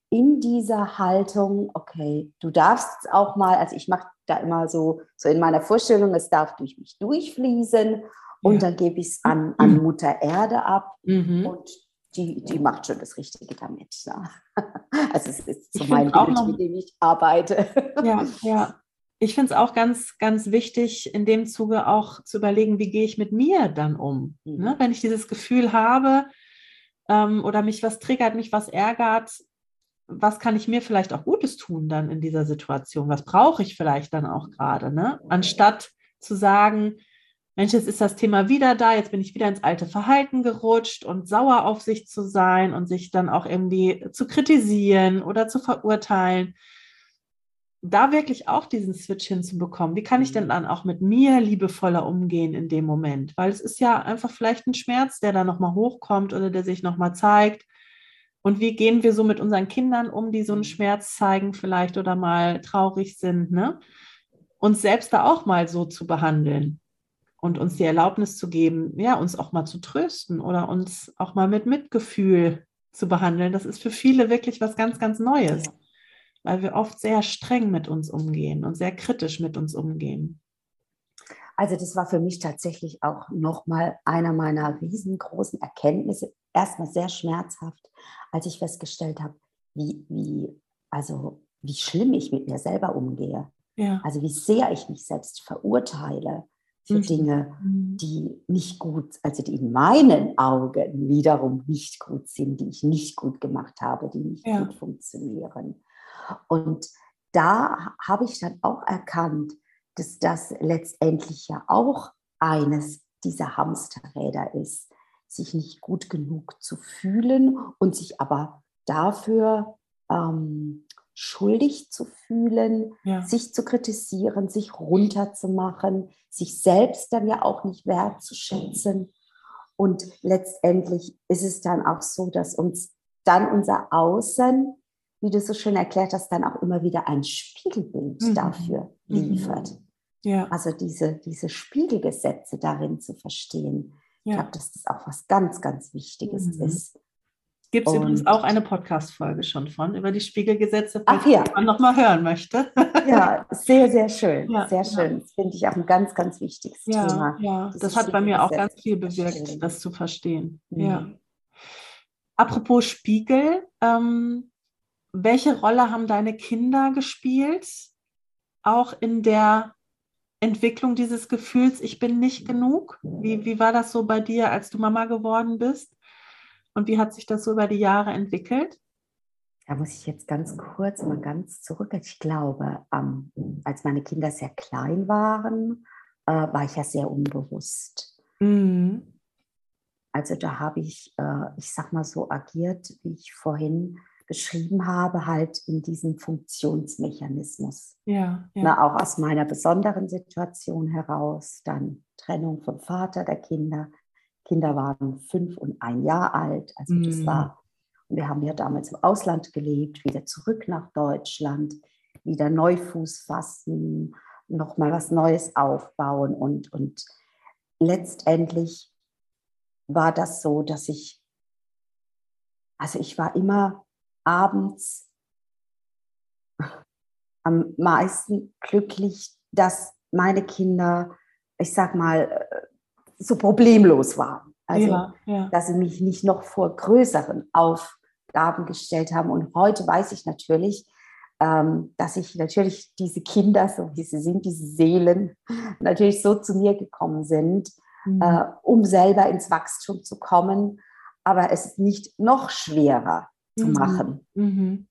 B: in dieser Haltung, okay, du darfst auch mal, also ich mache da immer so, so in meiner Vorstellung, es darf durch mich durchfließen und ja. dann gebe ich es an, an Mutter Erde ab mhm. und die, die macht schon das Richtige damit. Ja. Also es ist so mein Bild, mit dem ich arbeite.
A: Ja, ja ich finde es auch ganz, ganz wichtig, in dem Zuge auch zu überlegen, wie gehe ich mit mir dann um? Mhm. Ne? Wenn ich dieses Gefühl habe ähm, oder mich was triggert, mich was ärgert, was kann ich mir vielleicht auch Gutes tun dann in dieser Situation? Was brauche ich vielleicht dann auch gerade? Ne? Anstatt zu sagen, Mensch, jetzt ist das Thema wieder da, jetzt bin ich wieder ins alte Verhalten gerutscht und sauer auf sich zu sein und sich dann auch irgendwie zu kritisieren oder zu verurteilen da wirklich auch diesen Switch hinzubekommen. Wie kann ich denn mhm. dann auch mit mir liebevoller umgehen in dem Moment? Weil es ist ja einfach vielleicht ein Schmerz, der da nochmal hochkommt oder der sich nochmal zeigt. Und wie gehen wir so mit unseren Kindern um, die so einen mhm. Schmerz zeigen vielleicht oder mal traurig sind, ne? Uns selbst da auch mal so zu behandeln und uns die Erlaubnis zu geben, ja, uns auch mal zu trösten oder uns auch mal mit Mitgefühl zu behandeln. Das ist für viele wirklich was ganz, ganz Neues. Ja weil wir oft sehr streng mit uns umgehen und sehr kritisch mit uns umgehen.
B: Also das war für mich tatsächlich auch nochmal einer meiner riesengroßen Erkenntnisse. Erstmal sehr schmerzhaft, als ich festgestellt habe, wie, wie, also wie schlimm ich mit mir selber umgehe. Ja. Also wie sehr ich mich selbst verurteile für mhm. Dinge, mhm. die nicht gut, also die in meinen Augen wiederum nicht gut sind, die ich nicht gut gemacht habe, die nicht ja. gut funktionieren. Und da habe ich dann auch erkannt, dass das letztendlich ja auch eines dieser Hamsterräder ist, sich nicht gut genug zu fühlen und sich aber dafür ähm, schuldig zu fühlen, ja. sich zu kritisieren, sich runterzumachen, sich selbst dann ja auch nicht wertzuschätzen. Und letztendlich ist es dann auch so, dass uns dann unser Außen wie du so schön erklärt hast, dann auch immer wieder ein Spiegelbild mhm. dafür mhm. liefert. Ja. Also diese, diese Spiegelgesetze darin zu verstehen. Ja. Ich glaube, dass das auch was ganz, ganz Wichtiges mhm. ist.
A: Gibt es übrigens auch eine Podcast-Folge schon von über die Spiegelgesetze,
B: Ach, ja.
A: man nochmal hören möchte.
B: Ja, sehr, sehr schön. Ja, sehr schön. Das finde ich auch ein ganz, ganz wichtiges Thema.
A: Ja, das, das hat bei mir auch ganz viel bewirkt, das zu verstehen. Mhm. Ja. Apropos Spiegel, ähm, welche Rolle haben deine Kinder gespielt, auch in der Entwicklung dieses Gefühls, ich bin nicht genug? Wie, wie war das so bei dir, als du Mama geworden bist? Und wie hat sich das so über die Jahre entwickelt?
B: Da muss ich jetzt ganz kurz mal ganz zurück. Ich glaube, ähm, als meine Kinder sehr klein waren, äh, war ich ja sehr unbewusst. Mhm. Also da habe ich, äh, ich sag mal so agiert, wie ich vorhin beschrieben habe, halt in diesem Funktionsmechanismus. Ja, ja. Na, auch aus meiner besonderen Situation heraus, dann Trennung vom Vater der Kinder. Kinder waren fünf und ein Jahr alt, also mm. das war, wir haben ja damals im Ausland gelebt, wieder zurück nach Deutschland, wieder Neufuß fassen, nochmal was Neues aufbauen und, und letztendlich war das so, dass ich, also ich war immer abends am meisten glücklich, dass meine Kinder, ich sag mal, so problemlos waren. Also, ja, ja. dass sie mich nicht noch vor größeren Aufgaben gestellt haben. Und heute weiß ich natürlich, ähm, dass ich natürlich diese Kinder, so wie sie sind, diese Seelen, natürlich so zu mir gekommen sind, mhm. äh, um selber ins Wachstum zu kommen, aber es ist nicht noch schwerer zu mhm. machen. Mhm.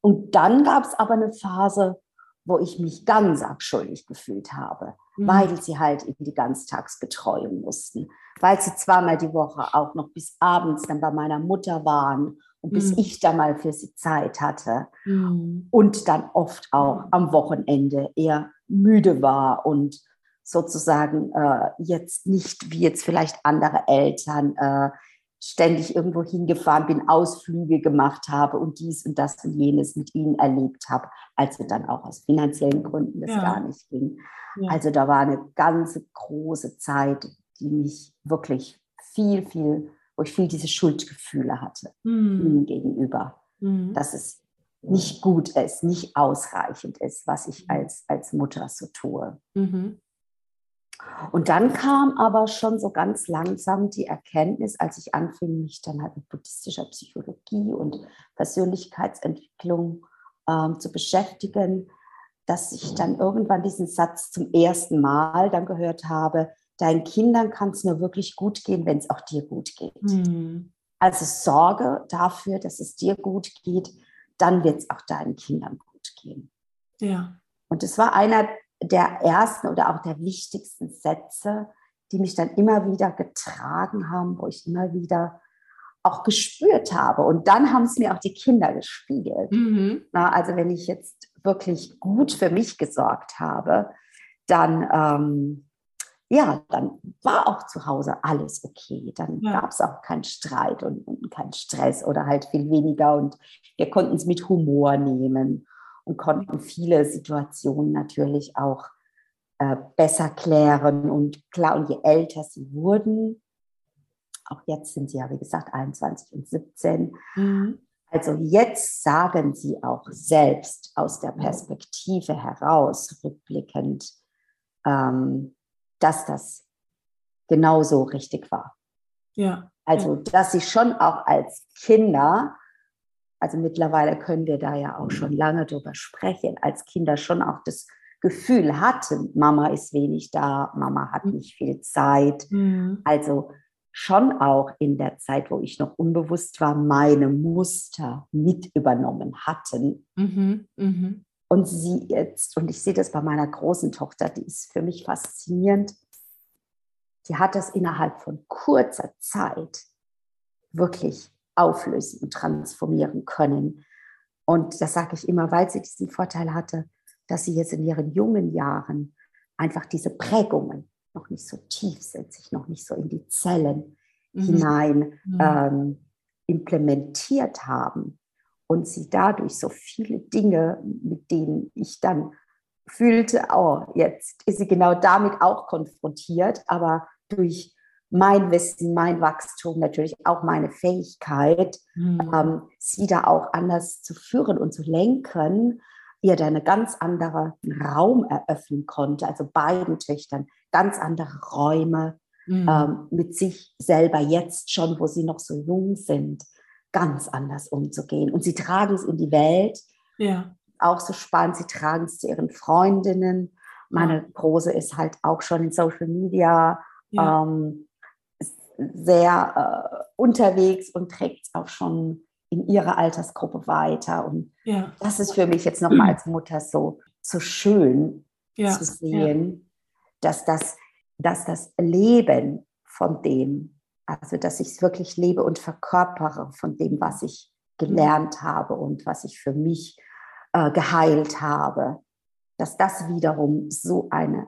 B: Und dann gab es aber eine Phase, wo ich mich ganz abschuldig gefühlt habe, mhm. weil sie halt in die Ganztagsbetreuung mussten, weil sie zweimal die Woche auch noch bis abends dann bei meiner Mutter waren und bis mhm. ich da mal für sie Zeit hatte mhm. und dann oft auch am Wochenende eher müde war und sozusagen äh, jetzt nicht wie jetzt vielleicht andere Eltern äh, ständig irgendwo hingefahren bin, Ausflüge gemacht habe und dies und das und jenes mit ihnen erlebt habe, als es dann auch aus finanziellen Gründen das ja. gar nicht ging. Ja. Also da war eine ganz große Zeit, die mich wirklich viel, viel, wo ich viel diese Schuldgefühle hatte mhm. ihnen gegenüber, mhm. dass es nicht gut ist, nicht ausreichend ist, was ich mhm. als, als Mutter so tue. Mhm. Und dann kam aber schon so ganz langsam die Erkenntnis, als ich anfing, mich dann halt mit buddhistischer Psychologie und Persönlichkeitsentwicklung ähm, zu beschäftigen, dass ich dann irgendwann diesen Satz zum ersten Mal dann gehört habe, deinen Kindern kann es nur wirklich gut gehen, wenn es auch dir gut geht. Mhm. Also sorge dafür, dass es dir gut geht, dann wird es auch deinen Kindern gut gehen. Ja. Und es war einer der ersten oder auch der wichtigsten Sätze, die mich dann immer wieder getragen haben, wo ich immer wieder auch gespürt habe. Und dann haben es mir auch die Kinder gespiegelt. Mhm. Na, also wenn ich jetzt wirklich gut für mich gesorgt habe, dann, ähm, ja, dann war auch zu Hause alles okay. Dann ja. gab es auch keinen Streit und, und keinen Stress oder halt viel weniger. Und wir konnten es mit Humor nehmen und konnten viele Situationen natürlich auch äh, besser klären. Und klar, und je älter sie wurden, auch jetzt sind sie ja, wie gesagt, 21 und 17. Mhm. Also jetzt sagen sie auch selbst aus der Perspektive heraus, rückblickend, ähm, dass das genauso richtig war. Ja. Also, dass sie schon auch als Kinder also mittlerweile können wir da ja auch schon lange drüber sprechen, als Kinder schon auch das Gefühl hatten, Mama ist wenig da, Mama hat mhm. nicht viel Zeit. Mhm. Also schon auch in der Zeit, wo ich noch unbewusst war, meine Muster mit übernommen hatten. Mhm. Mhm. Und sie jetzt, und ich sehe das bei meiner großen Tochter, die ist für mich faszinierend, die hat das innerhalb von kurzer Zeit wirklich auflösen und transformieren können. Und das sage ich immer, weil sie diesen Vorteil hatte, dass sie jetzt in ihren jungen Jahren einfach diese Prägungen noch nicht so tief sind, sich noch nicht so in die Zellen mhm. hinein mhm. Ähm, implementiert haben und sie dadurch so viele Dinge, mit denen ich dann fühlte, oh, jetzt ist sie genau damit auch konfrontiert, aber durch mein Wissen, mein Wachstum, natürlich auch meine Fähigkeit, mhm. ähm, sie da auch anders zu führen und zu lenken, ihr da einen ganz anderen Raum eröffnen konnte, also beiden Töchtern ganz andere Räume mhm. ähm, mit sich selber jetzt schon, wo sie noch so jung sind, ganz anders umzugehen. Und sie tragen es in die Welt. Ja. Auch so spannend, sie tragen es zu ihren Freundinnen. Meine Große ist halt auch schon in Social Media. Ja. Ähm, sehr äh, unterwegs und trägt es auch schon in ihrer Altersgruppe weiter. Und ja. das ist für mich jetzt nochmal als Mutter so, so schön ja. zu sehen, ja. dass, das, dass das Leben von dem, also dass ich es wirklich lebe und verkörpere von dem, was ich gelernt habe und was ich für mich äh, geheilt habe, dass das wiederum so eine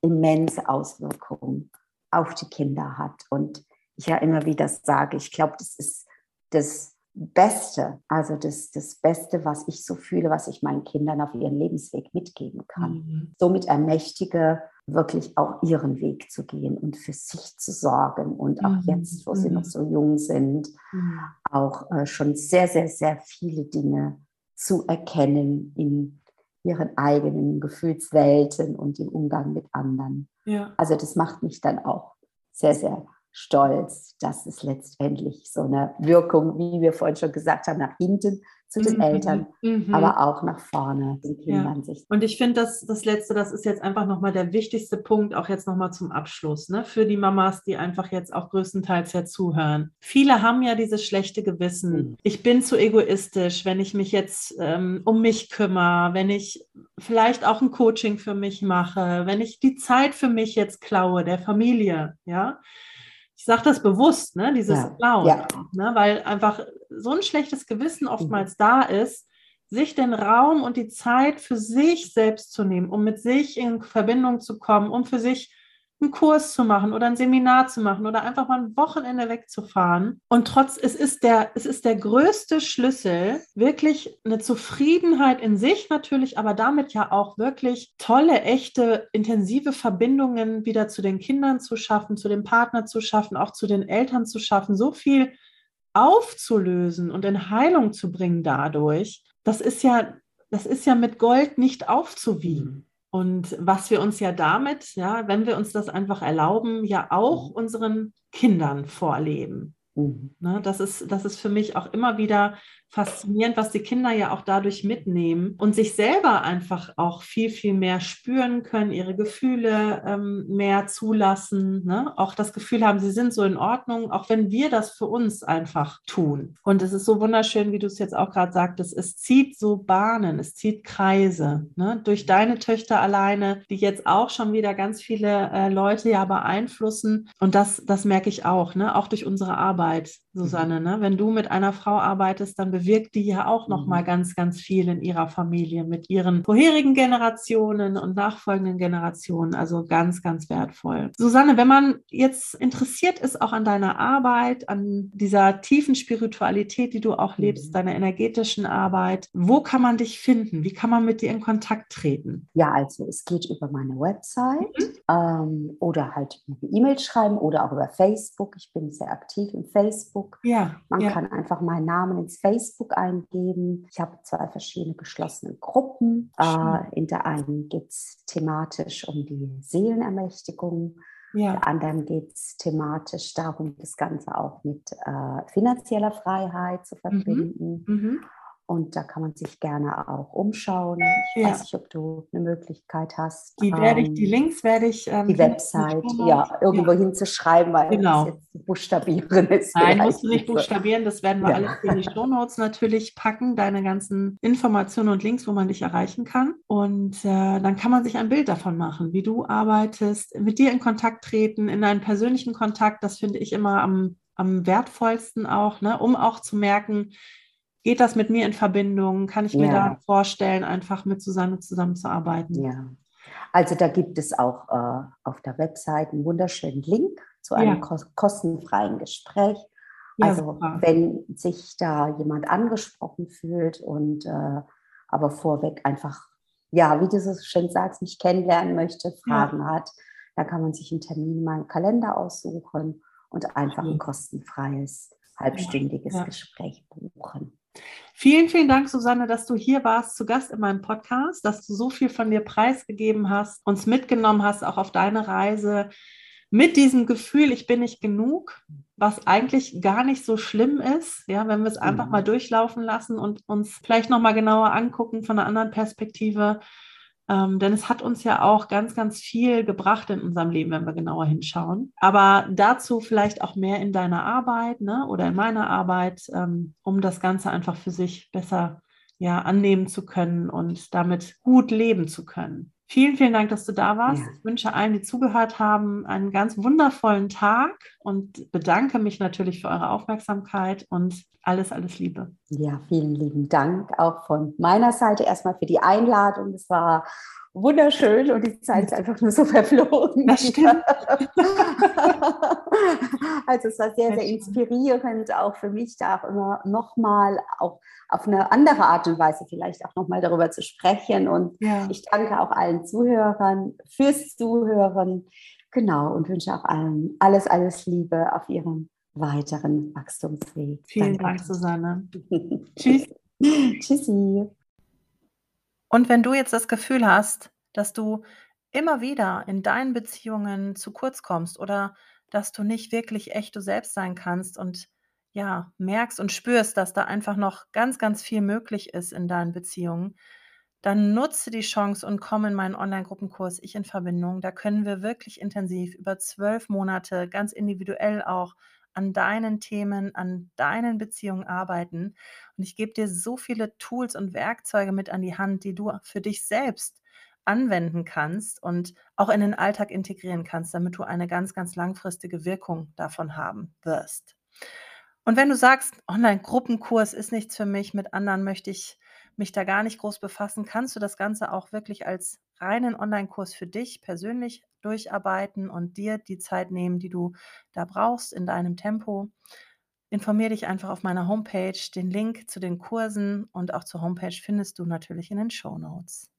B: immense Auswirkung auf die Kinder hat. Und ich ja immer wieder sage, ich glaube, das ist das Beste, also das, das Beste, was ich so fühle, was ich meinen Kindern auf ihren Lebensweg mitgeben kann. Mhm. Somit ermächtige wirklich auch ihren Weg zu gehen und für sich zu sorgen. Und auch mhm. jetzt, wo mhm. sie noch so jung sind, mhm. auch äh, schon sehr, sehr, sehr viele Dinge zu erkennen in ihren eigenen Gefühlswelten und im Umgang mit anderen. Ja. Also das macht mich dann auch sehr, sehr stolz, dass es letztendlich so eine Wirkung, wie wir vorhin schon gesagt haben, nach hinten zu den mhm. Eltern, mhm. aber auch nach vorne den Kindern
A: ja. sich. Und ich finde, das, das Letzte, das ist jetzt einfach nochmal der wichtigste Punkt, auch jetzt nochmal zum Abschluss, ne? für die Mamas, die einfach jetzt auch größtenteils ja zuhören. Viele haben ja dieses schlechte Gewissen. Mhm. Ich bin zu egoistisch, wenn ich mich jetzt ähm, um mich kümmere, wenn ich vielleicht auch ein Coaching für mich mache, wenn ich die Zeit für mich jetzt klaue, der Familie, ja ich sage das bewusst, ne, dieses ja. Blau, ja. ne, weil einfach so ein schlechtes Gewissen oftmals mhm. da ist, sich den Raum und die Zeit für sich selbst zu nehmen, um mit sich in Verbindung zu kommen, um für sich einen Kurs zu machen oder ein Seminar zu machen oder einfach mal ein Wochenende wegzufahren. Und trotz, es ist der, es ist der größte Schlüssel, wirklich eine Zufriedenheit in sich natürlich, aber damit ja auch wirklich tolle, echte, intensive Verbindungen wieder zu den Kindern zu schaffen, zu dem Partner zu schaffen, auch zu den Eltern zu schaffen, so viel aufzulösen und in Heilung zu bringen dadurch. Das ist ja, das ist ja mit Gold nicht aufzuwiegen. Und was wir uns ja damit, ja, wenn wir uns das einfach erlauben, ja auch mhm. unseren Kindern vorleben. Mhm. Ne, das, ist, das ist für mich auch immer wieder faszinierend, was die Kinder ja auch dadurch mitnehmen und sich selber einfach auch viel, viel mehr spüren können, ihre Gefühle ähm, mehr zulassen, ne? auch das Gefühl haben, sie sind so in Ordnung, auch wenn wir das für uns einfach tun. Und es ist so wunderschön, wie du es jetzt auch gerade sagtest, es zieht so Bahnen, es zieht Kreise. Ne? Durch deine Töchter alleine, die jetzt auch schon wieder ganz viele äh, Leute ja beeinflussen. Und das, das merke ich auch, ne? auch durch unsere Arbeit, Susanne. Ne? Wenn du mit einer Frau arbeitest, dann bewirkt die ja auch noch mal mhm. ganz, ganz viel in ihrer Familie mit ihren vorherigen Generationen und nachfolgenden Generationen. Also ganz, ganz wertvoll. Susanne, wenn man jetzt interessiert ist auch an deiner Arbeit, an dieser tiefen Spiritualität, die du auch lebst, mhm. deiner energetischen Arbeit, wo kann man dich finden? Wie kann man mit dir in Kontakt treten?
B: Ja, also es geht über meine Website mhm. ähm, oder halt eine E-Mail schreiben oder auch über Facebook. Ich bin sehr aktiv im Facebook. Ja, man ja. kann einfach meinen Namen ins Facebook eingeben. Ich habe zwei verschiedene geschlossene Gruppen. Äh, in der einen geht es thematisch um die Seelenermächtigung. Ja. Der anderen geht es thematisch darum, das Ganze auch mit äh, finanzieller Freiheit zu mhm. verbinden. Mhm. Mhm. Und da kann man sich gerne auch umschauen. Ich ja. weiß nicht, ob du eine Möglichkeit hast.
A: Die werde ich, die ähm, Links werde ich.
B: Ähm, die Website, ja, irgendwo ja. hinzuschreiben, weil genau. das jetzt buchstabieren ist.
A: Nein, musst du nicht buchstabieren. Das werden wir ja. alles in die Show Notes natürlich packen, deine ganzen Informationen und Links, wo man dich erreichen kann. Und äh, dann kann man sich ein Bild davon machen, wie du arbeitest, mit dir in Kontakt treten, in einen persönlichen Kontakt. Das finde ich immer am, am wertvollsten auch, ne? um auch zu merken, Geht das mit mir in Verbindung? Kann ich mir ja. da vorstellen, einfach mit Susanne zusammenzuarbeiten?
B: Ja. Also da gibt es auch äh, auf der Website einen wunderschönen Link zu einem ja. kostenfreien Gespräch. Ja, also super. wenn sich da jemand angesprochen fühlt und äh, aber vorweg einfach, ja, wie du so schön sagst, mich kennenlernen möchte, Fragen ja. hat, da kann man sich einen Termin in meinem Kalender aussuchen und einfach ein kostenfreies, halbstündiges Gespräch buchen.
A: Vielen, vielen Dank, Susanne, dass du hier warst, zu Gast in meinem Podcast, dass du so viel von dir preisgegeben hast, uns mitgenommen hast, auch auf deine Reise mit diesem Gefühl, ich bin nicht genug, was eigentlich gar nicht so schlimm ist, ja, wenn wir es einfach mhm. mal durchlaufen lassen und uns vielleicht nochmal genauer angucken von einer anderen Perspektive. Ähm, denn es hat uns ja auch ganz, ganz viel gebracht in unserem Leben, wenn wir genauer hinschauen. Aber dazu vielleicht auch mehr in deiner Arbeit ne, oder in meiner Arbeit, ähm, um das Ganze einfach für sich besser ja, annehmen zu können und damit gut leben zu können. Vielen, vielen Dank, dass du da warst. Ja. Ich wünsche allen, die zugehört haben, einen ganz wundervollen Tag und bedanke mich natürlich für eure Aufmerksamkeit und alles, alles Liebe.
B: Ja, vielen lieben Dank auch von meiner Seite erstmal für die Einladung. Es war wunderschön und die Zeit ist einfach nur so verflogen. Das stimmt.
C: Also es war sehr, sehr inspirierend, auch für mich da auch immer nochmal auch auf eine andere Art und Weise vielleicht auch nochmal darüber zu sprechen. Und ja. ich danke auch allen Zuhörern fürs Zuhören. Genau, und wünsche auch allen alles, alles Liebe auf ihrem weiteren Wachstumsweg.
A: Vielen Dank, Dank Susanne. Tschüss.
C: Tschüssi.
A: Und wenn du jetzt das Gefühl hast, dass du immer wieder in deinen Beziehungen zu kurz kommst oder dass du nicht wirklich echt du selbst sein kannst und ja, merkst und spürst, dass da einfach noch ganz, ganz viel möglich ist in deinen Beziehungen, dann nutze die Chance und komm in meinen Online-Gruppenkurs Ich in Verbindung. Da können wir wirklich intensiv über zwölf Monate ganz individuell auch an deinen Themen, an deinen Beziehungen arbeiten. Und ich gebe dir so viele Tools und Werkzeuge mit an die Hand, die du für dich selbst anwenden kannst und auch in den Alltag integrieren kannst, damit du eine ganz, ganz langfristige Wirkung davon haben wirst. Und wenn du sagst, Online-Gruppenkurs ist nichts für mich, mit anderen möchte ich mich da gar nicht groß befassen, kannst du das Ganze auch wirklich als reinen Online-Kurs für dich persönlich durcharbeiten und dir die Zeit nehmen, die du da brauchst in deinem Tempo. Informiere dich einfach auf meiner Homepage. Den Link zu den Kursen und auch zur Homepage findest du natürlich in den Show Notes.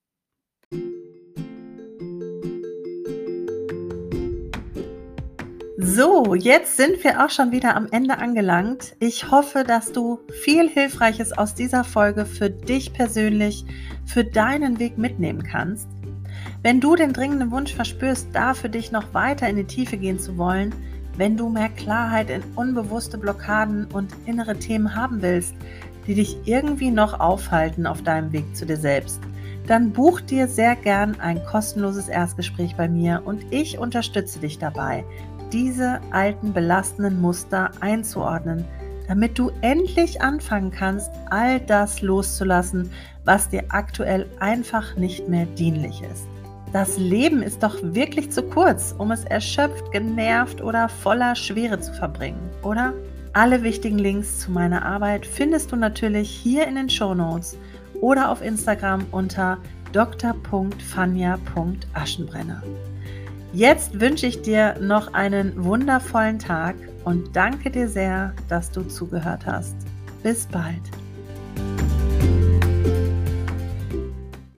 A: So, jetzt sind wir auch schon wieder am Ende angelangt. Ich hoffe, dass du viel Hilfreiches aus dieser Folge für dich persönlich, für deinen Weg mitnehmen kannst. Wenn du den dringenden Wunsch verspürst, da für dich noch weiter in die Tiefe gehen zu wollen, wenn du mehr Klarheit in unbewusste Blockaden und innere Themen haben willst, die dich irgendwie noch aufhalten auf deinem Weg zu dir selbst, dann buch dir sehr gern ein kostenloses Erstgespräch bei mir und ich unterstütze dich dabei, diese alten belastenden Muster einzuordnen, damit du endlich anfangen kannst, all das loszulassen, was dir aktuell einfach nicht mehr dienlich ist. Das Leben ist doch wirklich zu kurz, um es erschöpft, genervt oder voller Schwere zu verbringen, oder? Alle wichtigen Links zu meiner Arbeit findest du natürlich hier in den Show Notes oder auf Instagram unter dr.fanja.aschenbrenner. Jetzt wünsche ich dir noch einen wundervollen Tag und danke dir sehr, dass du zugehört hast. Bis bald.